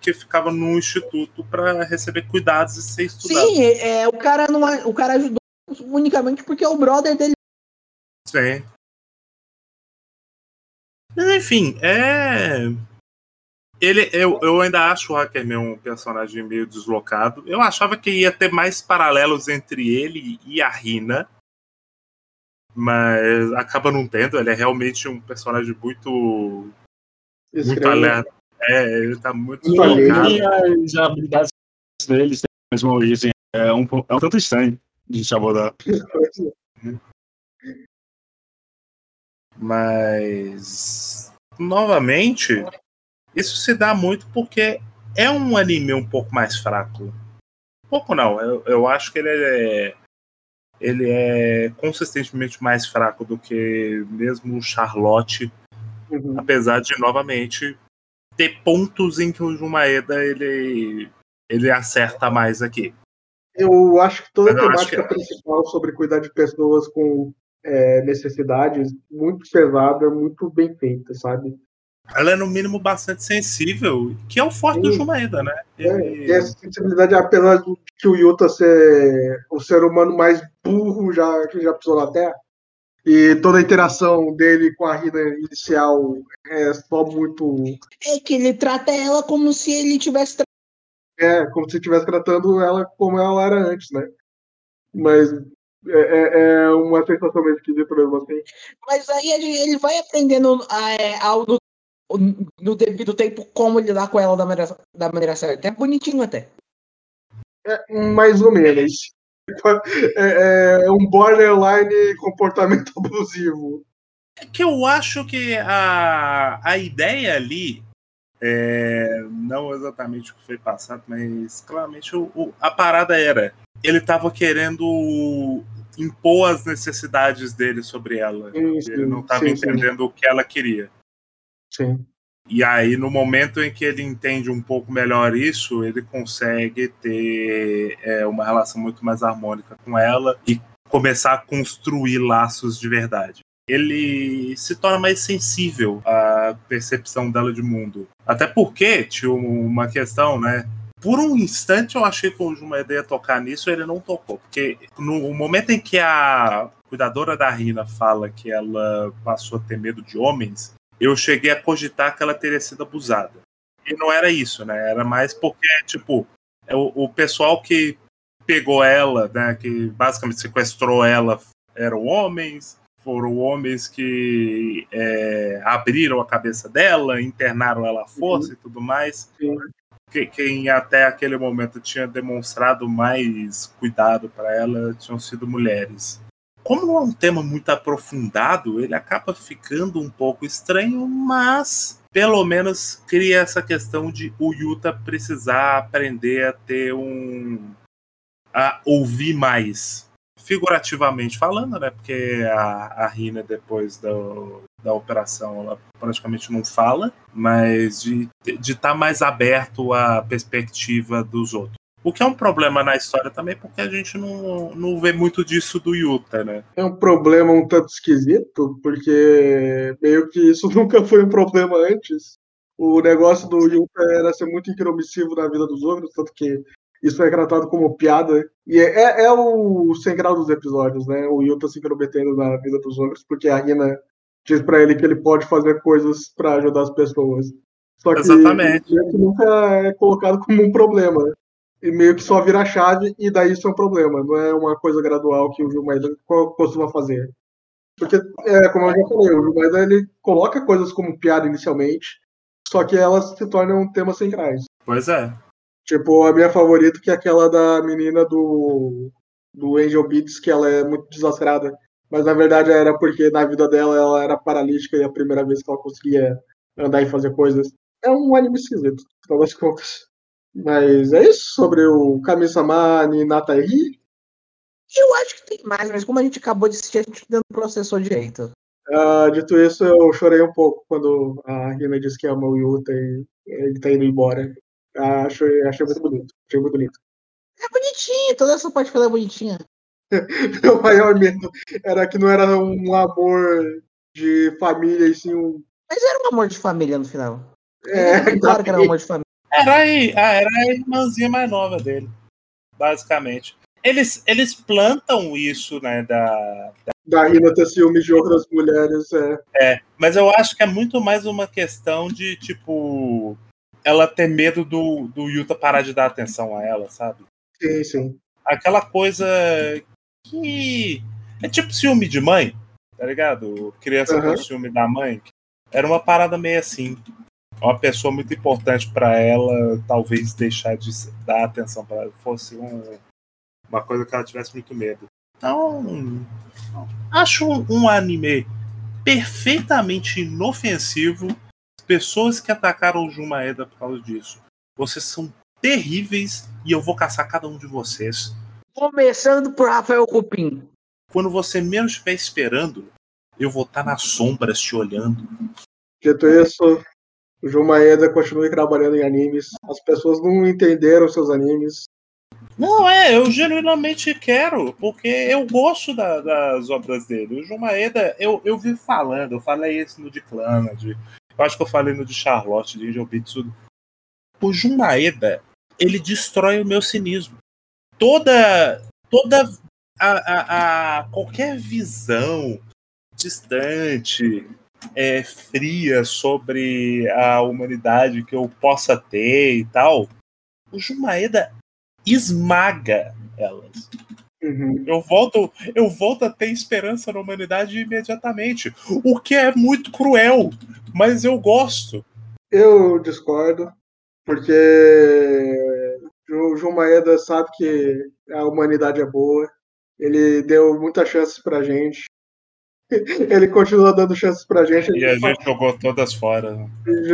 que ficava num instituto pra receber cuidados e ser estudada. Sim, é, o, cara não, o cara ajudou unicamente porque é o brother dele. Sim. Mas enfim, é. Ele, eu, eu ainda acho o Hackerman um personagem meio deslocado. Eu achava que ia ter mais paralelos entre ele e a Rina. Mas acaba não tendo. Ele é realmente um personagem muito. Muito Escreve. alerta. É, ele tá muito Muito deslocado. E as habilidades deles têm a mesma origem. É um, é um tanto estranho de gente abordar. Mas, novamente, isso se dá muito porque é um anime um pouco mais fraco. Um pouco não, eu, eu acho que ele é, ele é consistentemente mais fraco do que mesmo o Charlotte, Uhum. apesar de, novamente, ter pontos em que o Jumaeda ele, ele acerta mais aqui. Eu acho que toda a temática que- principal sobre cuidar de pessoas com é, necessidades muito pesada, muito bem feita, sabe? Ela é, no mínimo, bastante sensível, que é o forte do Sim. Jumaeda, né? É, e essa sensibilidade, apesar de que o Yuta ser o ser humano mais burro já, que já pisou na Terra, e toda a interação dele com a Rina inicial é só muito. É que ele trata ela como se ele tivesse. tra- É, como se estivesse tratando ela como ela era antes, né? Mas é, é- é uma sensação meio esquisita mesmo assim. Mas aí a ele vai aprendendo é, ao no, devido tempo como lidar com ela da maneira, da maneira certa. É bonitinho até. É, mais ou menos. É, é um borderline comportamento <laughs> abusivo. que eu acho que a, a ideia ali, é, não exatamente o que foi passado, mas claramente o, o- a parada era: ele estava querendo impor as necessidades dele sobre ela. Sim, Ele não estava sim, sim. entendendo o que ela queria. Sim. E aí, no momento em que ele entende um pouco melhor isso, ele consegue ter é, uma relação muito mais harmônica com ela e começar a construir laços de verdade. Ele se torna mais sensível à percepção dela de mundo. Até porque tinha uma questão, né? Por um instante eu achei que o Jumaeda ia tocar nisso, ele não tocou. Porque no momento em que a cuidadora da Rina fala que ela passou a ter medo de homens, eu cheguei a cogitar que ela teria sido abusada. E não era isso, né? Era mais porque, tipo, é o, o pessoal que pegou ela, né, que basicamente sequestrou ela, eram homens, foram homens que é, abriram a cabeça dela, internaram ela à força uhum. e tudo mais. Que, quem até aquele momento tinha demonstrado mais cuidado para ela tinham sido mulheres. Como não é um tema muito aprofundado, ele acaba ficando um pouco estranho, mas pelo menos cria essa questão de o Yuta precisar aprender a ter um. a ouvir mais. Figurativamente falando, né? Porque a, a Rina, depois da, da operação, ela praticamente não fala, mas de estar de tá mais aberto à perspectiva dos outros. O que é um problema na história também, porque a gente não, não vê muito disso do Yuta, né? É um problema um tanto esquisito, porque meio que isso <laughs> nunca foi um problema antes. O negócio do Yuta era ser muito intromissivo na vida dos outros, tanto que isso é tratado como piada. E é, é, é o sem grau dos episódios, né? O Yuta se intrometendo na vida dos outros, porque a Rina diz para ele que ele pode fazer coisas para ajudar as pessoas. Só que, Exatamente. que nunca é colocado como um problema e meio que só vira chave, e daí isso é um problema, não é uma coisa gradual que o Gilmaida costuma fazer. Porque, é, como eu já falei, o Gilmaida ele coloca coisas como piada inicialmente, só que elas se tornam um tema sem graça. Pois é. Tipo, a minha favorita que é aquela da menina do, do Angel Beats, que ela é muito desastrada. Mas na verdade era porque na vida dela ela era paralítica e a primeira vez que ela conseguia andar e fazer coisas. É um anime esquisito, no das contas. Mas é isso sobre o Kami-sama Ninata Ri. Eu acho que tem mais, mas como a gente acabou de assistir, a gente não processou direito. Uh, dito isso, eu chorei um pouco quando a Rina disse que ama o Yuta e ele tá indo embora. Uh, achei, achei muito bonito. Achei muito bonito. É bonitinho, toda essa parte foi bonitinha. <laughs> Meu maior medo era que não era um amor de família, e sim um. Mas era um amor de família no final. É, claro que era um amor de família. Era, aí, ah, era a irmãzinha mais nova dele, basicamente. Eles, eles plantam isso, né, da... Da, Rina ter ciúme de outras mulheres, é. É, mas eu acho que é muito mais uma questão de, tipo, ela ter medo do, do Yuta parar de dar atenção a ela, sabe? Sim, sim. Aquela coisa que é tipo ciúme de mãe, tá ligado? Criança uhum. com ciúme da mãe. Era uma parada meio assim uma pessoa muito importante para ela, talvez deixar de dar atenção para ela fosse um, uma coisa que ela tivesse muito medo. Então, acho um, um anime perfeitamente inofensivo. Pessoas que atacaram o Jumaeda por causa disso. Vocês são terríveis e eu vou caçar cada um de vocês. Começando por Rafael Cupim. Quando você menos estiver esperando, eu vou estar nas sombras te olhando. Dito isso, o João Maeda continue trabalhando em animes. As pessoas não entenderam seus animes. Não, é, eu genuinamente quero, porque eu gosto da, das obras dele. O João Maeda, eu, eu vi falando, eu falei isso no de Clana, de, eu acho que eu falei no de Charlotte, de Angel Beats. O João Maeda, ele destrói o meu cinismo. Toda, toda a, a, a qualquer visão distante, é, fria sobre a humanidade que eu possa ter e tal, o Jumaeda esmaga elas. Uhum. Eu volto, eu volto a ter esperança na humanidade imediatamente, o que é muito cruel, mas eu gosto. Eu discordo, porque o João Maeda sabe que a humanidade é boa. Ele deu muitas chances pra gente. <laughs> Ele continua dando chances pra gente. E a gente jogou todas fora.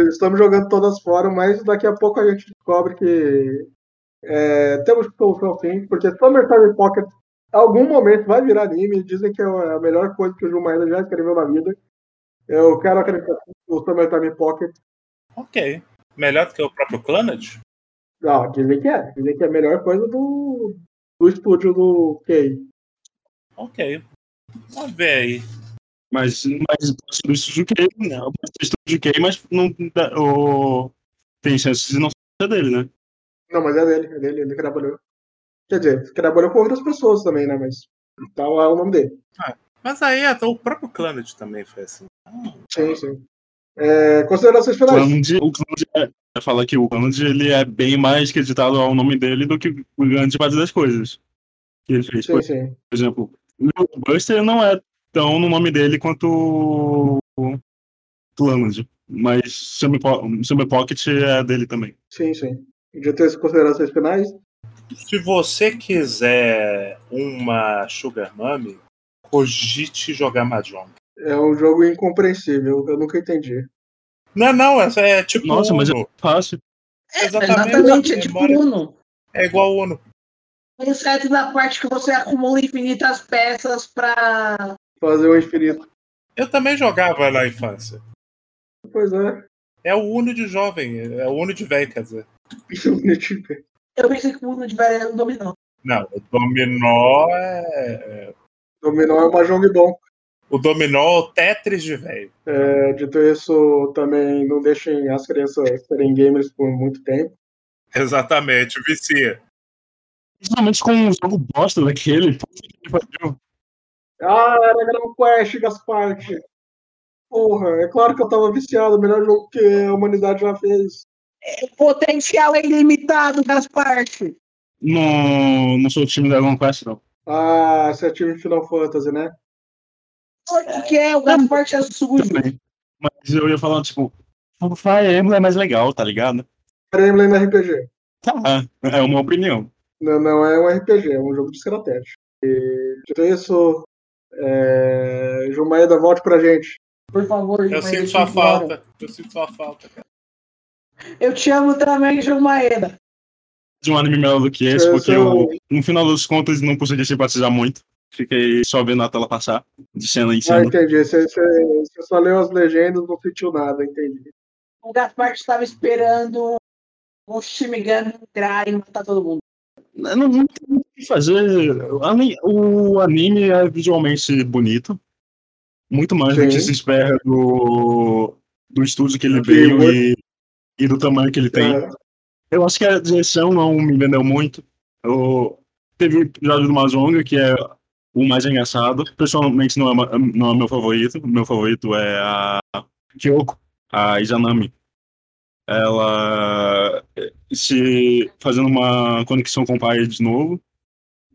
Estamos jogando todas fora, mas daqui a pouco a gente descobre que é, temos que solução fim, porque Summertime Pocket algum momento vai virar anime. Dizem que é a melhor coisa que o Jumaida já escreveu na vida. Eu quero acreditar no Summertime Pocket. Ok. Melhor do que o próprio Clannad? Não, dizem que é. Dizem que é a melhor coisa do, do estúdio do Kay. Ok. Vamos ver aí. Mas, mas o estúdio Kay, não. O estúdio Kay, mas não, o, tem chances de não ser dele, né? Não, mas é dele, é dele, ele trabalhou. Quer dizer, trabalhou com outras pessoas também, né? Mas tal é o nome dele. Ah, mas aí até o próprio Clannad também foi assim. Sim, sim. É, considerações finais. O Clandy é, fala que o Clandy ele é bem mais creditado ao nome dele do que o grande parte das coisas que ele fez. Sim, Por sim. exemplo, o Buster não é tão no nome dele quanto o Clandy, mas Summer Po- Summer Pocket é dele também. Sim, sim. Já tem as considerações finais? Se você quiser uma Sugar Mummy, cogite jogar Mahjong. É um jogo incompreensível, eu nunca entendi. Não, não, essa é tipo Nossa, mas é Uno. fácil. Exatamente, é tipo Uno. É igual Uno. Exceto na parte que você acumula infinitas peças pra. Fazer o infinito. Eu também jogava na infância. Pois é. É o Uno de jovem, é o Uno de velho, quer dizer. <laughs> Eu pensei que o Uno de velho era um dominó. Não, o dominó é. Dominó é um jogo bom. O dominó é o Tetris de velho. É, dito isso, também não deixem as crianças serem gamers por muito tempo. Exatamente, vicia. Principalmente com um jogo bosta daquele. Puta que pariu. Ah, era Dragon Quest, Gaspart. Porra, é claro que eu tava viciado. O melhor jogo que a humanidade já fez. O potencial é ilimitado, Gasparte. Não, não sou o time da Dragon Quest, não. Ah, esse é time Final Fantasy, né? O que é? O Gasparte é sujo. Também. Mas eu ia falar, tipo, o Fire Emblem é mais legal, tá ligado? Fire Emblem no RPG. Tá, é uma opinião. Não, não é um RPG, é um jogo de estratégia. E, dito isso, é... Jumaeda, volte pra gente. Por favor, Eu sinto sua falta. Eu sinto sua falta, cara. Eu te amo também, Jumaeda. De um anime melhor do que esse, Eu porque sou- eu, no final das contas, não consegui simpatizar muito. Fiquei só vendo a tela passar, de cena em Ah, cena. entendi. Você, você- você só leu as legendas, não sentiu nada, entendi. O Gasparte estava esperando o Shimigami entrar e matar todo mundo. Não, não tem muito o que fazer. O anime é visualmente bonito. Muito mais do Sim. que se espera do, do estúdio que ele veio e, e do tamanho que ele tem. É, Eu acho que a direção não me vendeu muito. Eu, teve o episódio do Mazonga, que é o mais engraçado. Pessoalmente não é, não é meu favorito. Meu favorito é a Kyoko, a Izanami. Ela eh, se fazendo uma conexão com o pai de novo.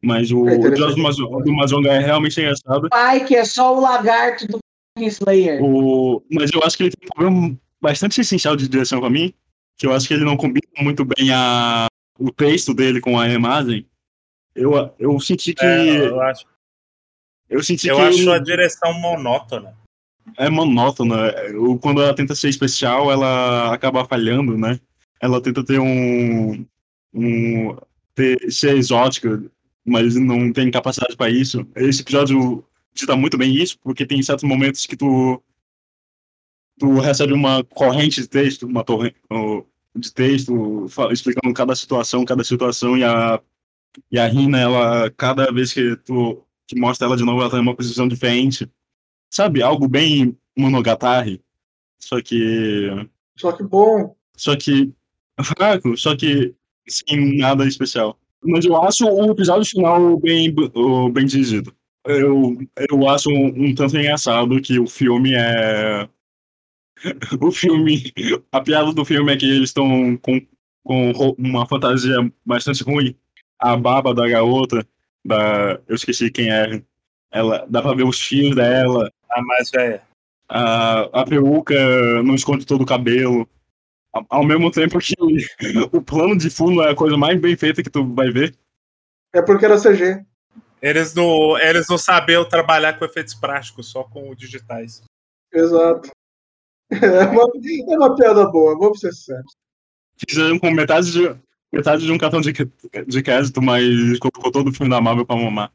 Mas o É interessante. episódio do Mazonga, do Mazonga é realmente engraçado. Pai, que é só o lagarto do Slayer. O, mas eu acho que ele tem um problema bastante essencial de direção pra mim, que eu acho que ele não combina muito bem a, o texto dele com a imagem. Eu, eu senti que. É, eu acho, eu senti eu que acho a direção monótona. é monótona. Quando ela tenta ser especial, ela acaba falhando, né? Ela tenta ter um. um ter, ser exótica, mas não tem capacidade pra isso. Esse episódio dita muito bem isso, porque tem certos momentos que tu. Tu recebe uma corrente de texto, uma torre de texto, explicando cada situação, cada situação, e a, e a Rina, ela, cada vez que tu que mostra ela de novo, ela tá em uma posição diferente. Sabe, algo bem monogatari. Só que. Só que bom. Só que. Fraco, só que sem nada especial. Mas eu acho o episódio final bem, bem dirigido. Eu, eu acho um, um tanto engraçado que o filme é. <laughs> O filme. A piada do filme é que eles estão com, com uma fantasia bastante ruim. A barba da garota, da. Eu esqueci quem é. Ela, dá pra ver os fios dela. A mais velha. A, a peruca não esconde todo o cabelo. Ao mesmo tempo que <laughs> o plano de fundo é a coisa mais bem feita que tu vai ver. É porque era CG. Eles não, eles não sabiam trabalhar com efeitos práticos, só com digitais. Exato. É uma, é uma piada boa, vamos ser sérios. Fizeram com metade de, metade de um cartão de, de crédito, mas colocou todo o filme da Marvel pra mamar.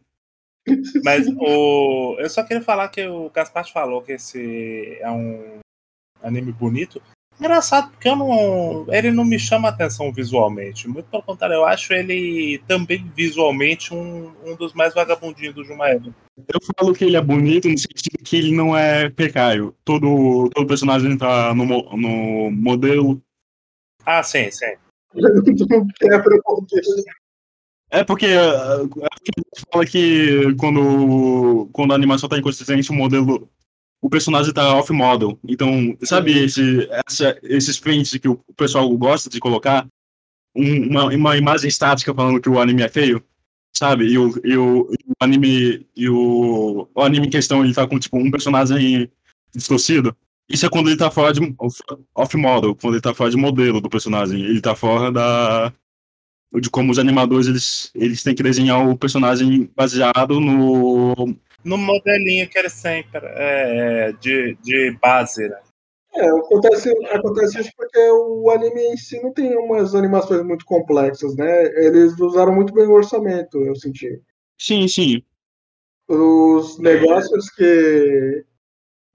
Mas o, eu só queria falar que o Gaspar falou que esse é um anime bonito. Engraçado, porque eu não, ele não me chama atenção visualmente. Muito pelo contrário, eu acho ele também visualmente um, um dos mais vagabundinhos do Jumaeda. Eu falo que ele é bonito no sentido que ele não é precário. Todo, todo personagem tá no, no modelo. Ah, sim, sim. É porque, é porque a gente fala que quando, quando a animação tá inconsistente, o modelo, o personagem tá off-model. Então, sabe esse, essa, esses prints que o pessoal gosta de colocar? Um, uma, uma imagem estática falando que o anime é feio? Sabe? E o, e o, e o anime. E o, o anime em questão ele tá com tipo um personagem distorcido. Isso é quando ele tá fora de off-model, quando ele tá fora de modelo do personagem. Ele tá fora da. De como os animadores eles, eles têm que desenhar o personagem baseado no. No modelinho que ele sempre é, de, de base, né? É, acontece, acontece isso porque o anime em si não tem umas animações muito complexas, né? Eles usaram muito bem o orçamento, eu senti. Sim, sim. Os negócios que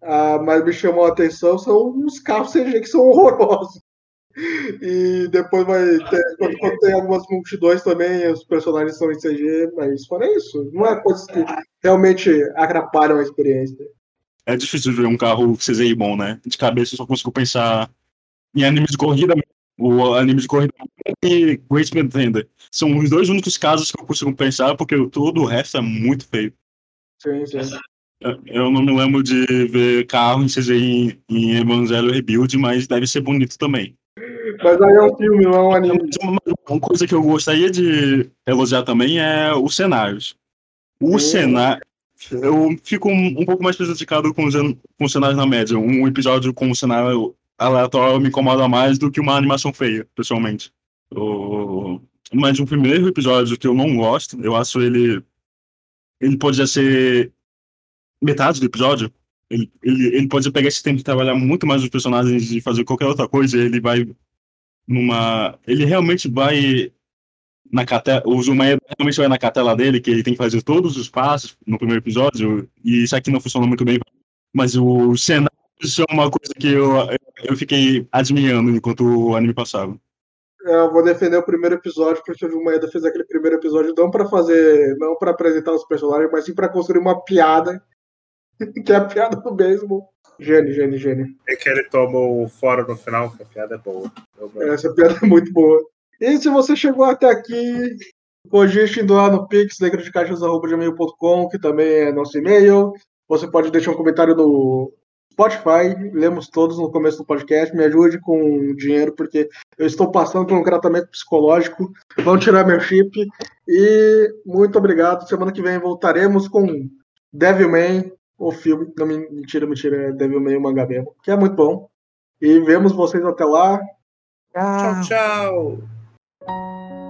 ah, mais me chamou a atenção são os carros CG que são horrorosos. E depois vai ter, quando, quando, tem algumas multidões também, os personagens são em CG, mas fora isso, não é coisas que realmente atrapalham a experiência. É difícil ver um carro CGI bom, né? De cabeça eu só consigo pensar em anime de corrida, o anime de corrida e Great Pretender. São os dois únicos casos que eu consigo pensar, porque todo o resto é muito feio. Sim, sim. Eu não me lembro de ver carro em CGI em Evangelho Rebuild, mas deve ser bonito também. Mas aí é um filme, não é um anime. Uma, uma coisa que eu gostaria de elogiar também é os cenários. O cenário. Eu fico um, um, pouco mais prejudicado com com os cenários na média. Um episódio com um cenário aleatório me incomoda mais do que uma animação feia, pessoalmente. O... Mas o primeiro episódio que eu não gosto, eu acho ele. Ele poderia ser metade do episódio, ele, ele, ele pode pegar esse tempo de trabalhar muito mais os personagens e fazer qualquer outra coisa, ele vai numa. Ele realmente vai na catela. O Zumaia realmente vai na catela dele, que ele tem que fazer todos os passos no primeiro episódio, e isso aqui não funciona muito bem. Mas o cenário isso é uma coisa que eu, eu fiquei admirando enquanto o anime passava. É, eu vou defender o primeiro episódio, porque o Maeda fez aquele primeiro episódio não para fazer, não para apresentar os personagens, mas sim para construir uma piada <laughs> que é a piada do mesmo. Gênio, gênio, gênio. É que ele toma o fora no final, que a piada é boa. Essa piada é muito boa. E se você chegou até aqui, cogite indo lá no pix, negrodecachas.com, que também é nosso e-mail. Você pode deixar um comentário no Spotify, lemos todos no começo do podcast. Me ajude com dinheiro, porque eu estou passando por um tratamento psicológico. Vão tirar meu chip. E muito obrigado. Semana que vem voltaremos com Devilman, o filme. Não, mentira, mentira, é Devilman o mangá mesmo, que é muito bom. E vemos vocês até lá. Tchau, tchau.